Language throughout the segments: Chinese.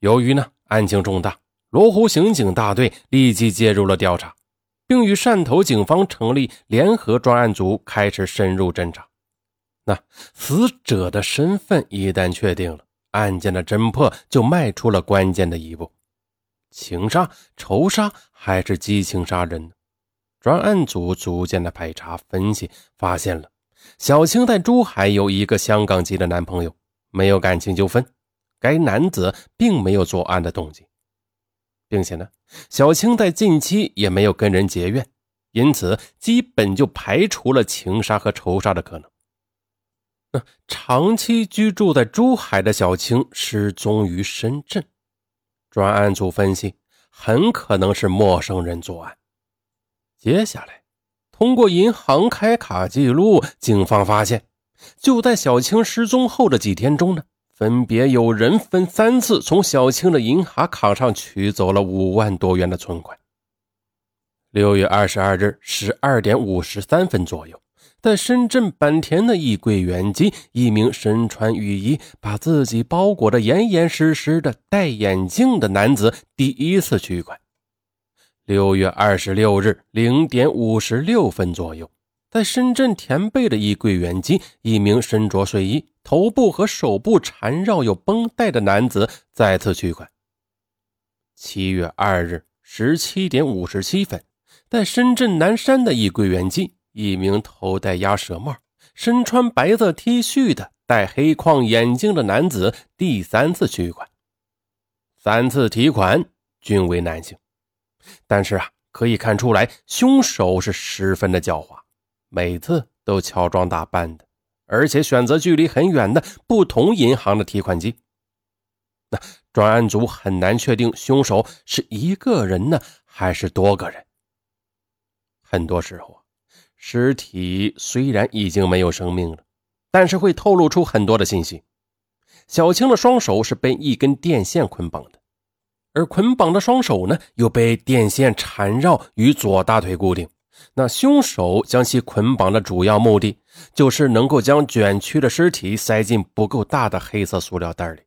由于呢案情重大，罗湖刑警大队立即介入了调查，并与汕头警方成立联合专案组，开始深入侦查。那死者的身份一旦确定了，案件的侦破就迈出了关键的一步。情杀、仇杀还是激情杀人呢？专案组逐渐的排查分析，发现了小青在珠海有一个香港籍的男朋友，没有感情纠纷。该男子并没有作案的动机，并且呢，小青在近期也没有跟人结怨，因此基本就排除了情杀和仇杀的可能。那长期居住在珠海的小青失踪于深圳，专案组分析很可能是陌生人作案。接下来，通过银行开卡记录，警方发现，就在小青失踪后的几天中呢，分别有人分三次从小青的银行卡上取走了五万多元的存款。六月二十二日十二点五十三分左右。在深圳坂田的一柜员机，一名身穿雨衣、把自己包裹得严严实实的、戴眼镜的男子第一次取款。六月二十六日零点五十六分左右，在深圳田贝的一柜员机，一名身着睡衣、头部和手部缠绕有绷带的男子再次取款。七月二日十七点五十七分，在深圳南山的一柜员机。一名头戴鸭舌帽、身穿白色 T 恤的、戴黑框眼镜的男子第三次取款，三次提款均为男性。但是啊，可以看出来，凶手是十分的狡猾，每次都乔装打扮的，而且选择距离很远的不同银行的提款机。那专案组很难确定凶手是一个人呢，还是多个人。很多时候啊。尸体虽然已经没有生命了，但是会透露出很多的信息。小青的双手是被一根电线捆绑的，而捆绑的双手呢，又被电线缠绕与左大腿固定。那凶手将其捆绑的主要目的，就是能够将卷曲的尸体塞进不够大的黑色塑料袋里。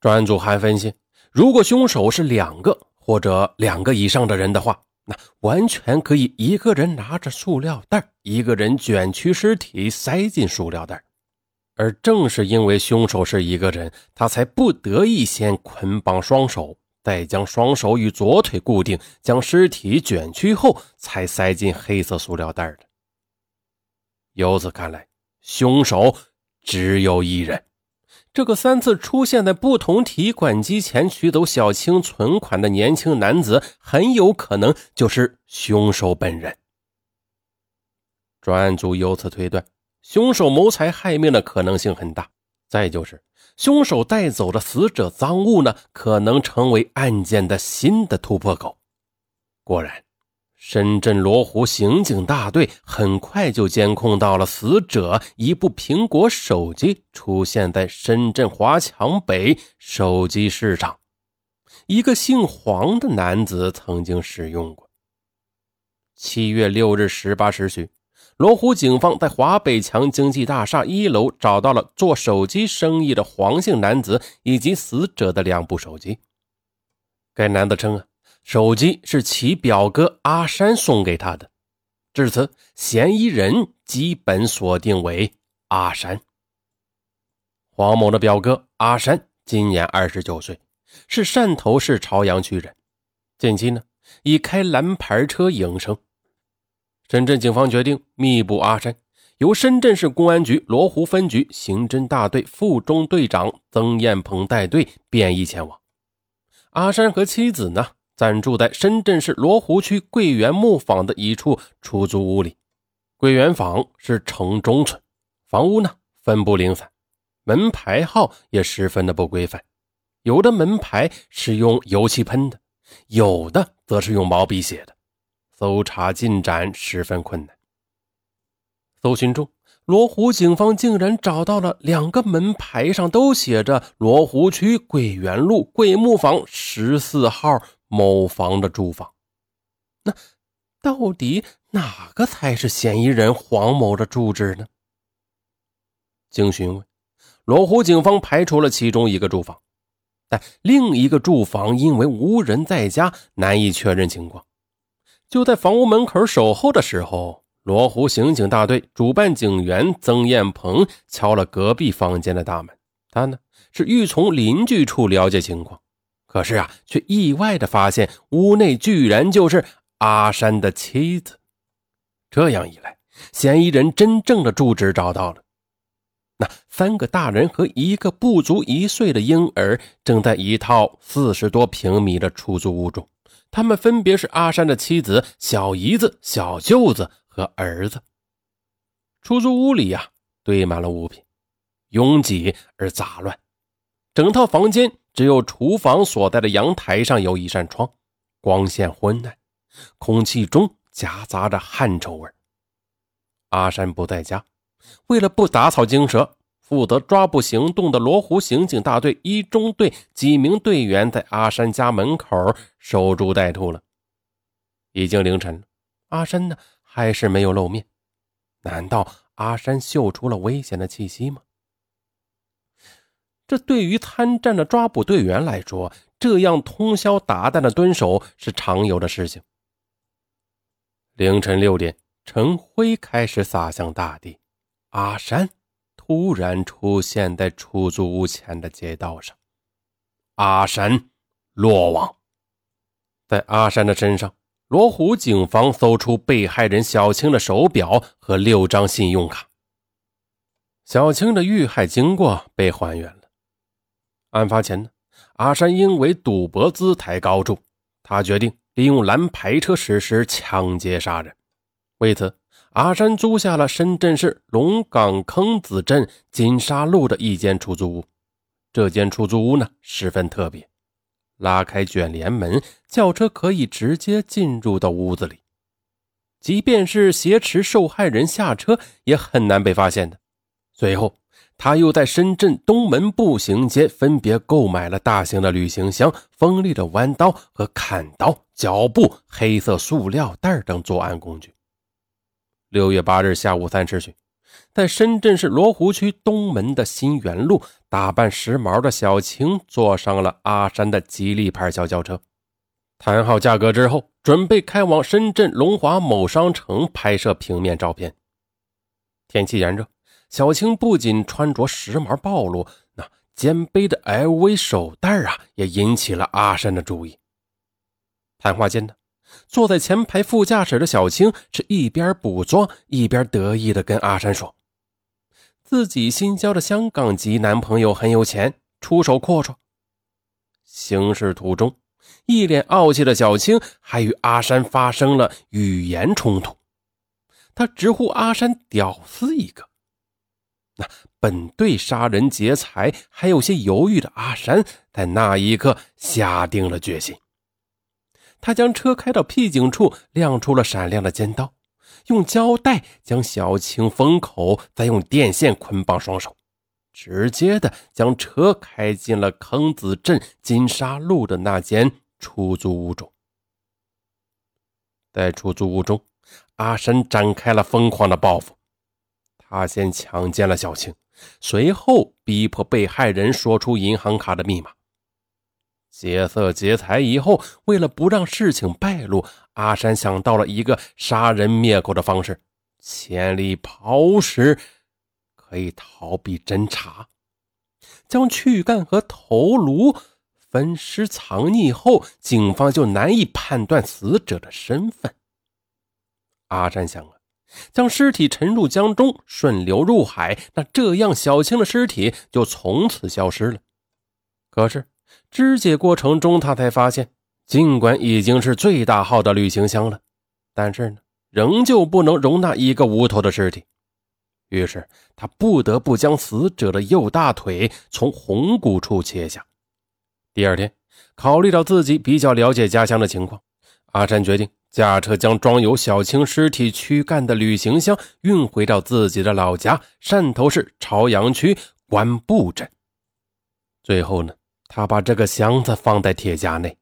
专案组还分析，如果凶手是两个或者两个以上的人的话。那完全可以一个人拿着塑料袋，一个人卷曲尸体塞进塑料袋，而正是因为凶手是一个人，他才不得已先捆绑双手，再将双手与左腿固定，将尸体卷曲后才塞进黑色塑料袋的。由此看来，凶手只有一人。这个三次出现在不同提款机前取走小青存款的年轻男子，很有可能就是凶手本人。专案组由此推断，凶手谋财害命的可能性很大。再就是，凶手带走的死者赃物呢，可能成为案件的新的突破口。果然。深圳罗湖刑警大队很快就监控到了死者一部苹果手机出现在深圳华强北手机市场，一个姓黄的男子曾经使用过。七月六日十八时许，罗湖警方在华北强经济大厦一楼找到了做手机生意的黄姓男子以及死者的两部手机。该男子称啊。手机是其表哥阿山送给他的，至此，嫌疑人基本锁定为阿山。黄某的表哥阿山今年二十九岁，是汕头市潮阳区人，近期呢以开蓝牌车营生。深圳警方决定密捕阿山，由深圳市公安局罗湖分局刑侦大队副中队长曾艳鹏带队便衣前往。阿山和妻子呢？暂住在深圳市罗湖区桂园木坊的一处出租屋里。桂园坊是城中村，房屋呢分布零散，门牌号也十分的不规范。有的门牌是用油漆喷的，有的则是用毛笔写的，搜查进展十分困难。搜寻中，罗湖警方竟然找到了两个门牌上都写着“罗湖区桂园路桂木坊十四号”。某房的住房，那到底哪个才是嫌疑人黄某的住址呢？经询问，罗湖警方排除了其中一个住房，但另一个住房因为无人在家，难以确认情况。就在房屋门口守候的时候，罗湖刑警大队主办警员曾艳鹏敲了隔壁房间的大门。他呢是欲从邻居处了解情况，可是啊，却意外的发现屋内居然就是阿山的妻子。这样一来，嫌疑人真正的住址找到了。那三个大人和一个不足一岁的婴儿正在一套四十多平米的出租屋中，他们分别是阿山的妻子、小姨子、小舅子和儿子。出租屋里呀，堆满了物品，拥挤而杂乱。整套房间只有厨房所在的阳台上有一扇窗，光线昏暗，空气中夹杂着汗臭味。阿山不在家。为了不打草惊蛇，负责抓捕行动的罗湖刑警大队一中队几名队员在阿山家门口守株待兔了。已经凌晨，阿山呢还是没有露面？难道阿山嗅出了危险的气息吗？这对于参战的抓捕队员来说，这样通宵达旦的蹲守是常有的事情。凌晨六点，晨辉开始洒向大地。阿山突然出现在出租屋前的街道上，阿山落网。在阿山的身上，罗湖警方搜出被害人小青的手表和六张信用卡。小青的遇害经过被还原了。案发前呢，阿山因为赌博姿态高筑，他决定利用蓝牌车实施抢劫杀人，为此。阿山租下了深圳市龙岗坑子镇金沙路的一间出租屋。这间出租屋呢，十分特别。拉开卷帘门，轿车可以直接进入到屋子里。即便是挟持受害人下车，也很难被发现的。随后，他又在深圳东门步行街分别购买了大型的旅行箱、锋利的弯刀和砍刀、脚布、黑色塑料袋等作案工具。六月八日下午三时许，在深圳市罗湖区东门的新源路，打扮时髦的小青坐上了阿山的吉利牌小轿车，谈好价格之后，准备开往深圳龙华某商城拍摄平面照片。天气炎热，小青不仅穿着时髦暴露，那肩背的 LV 手袋啊，也引起了阿山的注意。谈话间呢。坐在前排副驾驶的小青是一边补妆一边得意地跟阿山说：“自己新交的香港籍男朋友很有钱，出手阔绰。”行驶途中，一脸傲气的小青还与阿山发生了语言冲突，他直呼阿山“屌丝一个”。那本对杀人劫财还有些犹豫的阿山，在那一刻下定了决心。他将车开到僻静处，亮出了闪亮的尖刀，用胶带将小青封口，再用电线捆绑双手，直接的将车开进了坑子镇金沙路的那间出租屋中。在出租屋中，阿山展开了疯狂的报复，他先强奸了小青，随后逼迫被害人说出银行卡的密码。劫色劫财以后，为了不让事情败露，阿山想到了一个杀人灭口的方式：千里抛尸，可以逃避侦查。将躯干和头颅分尸藏匿后，警方就难以判断死者的身份。阿山想啊，将尸体沉入江中，顺流入海，那这样小青的尸体就从此消失了。可是。肢解过程中，他才发现，尽管已经是最大号的旅行箱了，但是呢，仍旧不能容纳一个无头的尸体。于是他不得不将死者的右大腿从红骨处切下。第二天，考虑到自己比较了解家乡的情况，阿山决定驾车将装有小青尸体躯干的旅行箱运回到自己的老家汕头市潮阳区官埠镇。最后呢？他把这个箱子放在铁架内，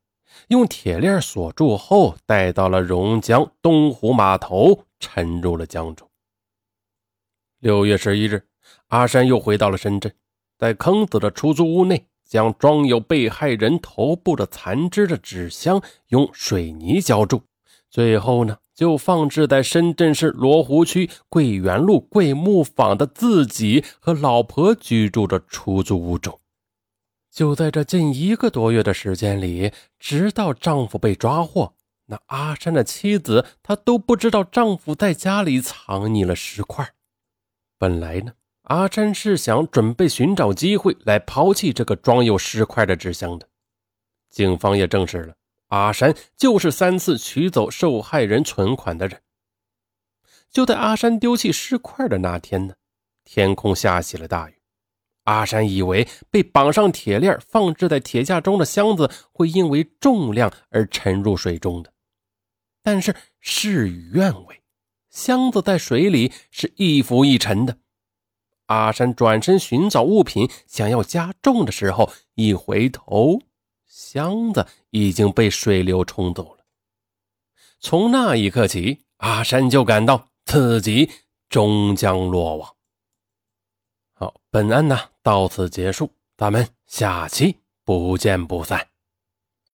用铁链锁住后，带到了榕江东湖码头，沉入了江中。六月十一日，阿山又回到了深圳，在坑子的出租屋内将装有被害人头部的残肢的纸箱用水泥浇筑，最后呢，就放置在深圳市罗湖区桂园路桂木坊的自己和老婆居住的出租屋中。就在这近一个多月的时间里，直到丈夫被抓获，那阿山的妻子她都不知道丈夫在家里藏匿了石块。本来呢。阿山是想准备寻找机会来抛弃这个装有尸块的纸箱的。警方也证实了，阿山就是三次取走受害人存款的人。就在阿山丢弃尸块的那天呢，天空下起了大雨。阿山以为被绑上铁链放置在铁架中的箱子会因为重量而沉入水中的，但是事与愿违，箱子在水里是一浮一沉的。阿山转身寻找物品，想要加重的时候，一回头，箱子已经被水流冲走了。从那一刻起，阿山就感到自己终将落网。好，本案呢到此结束，咱们下期不见不散。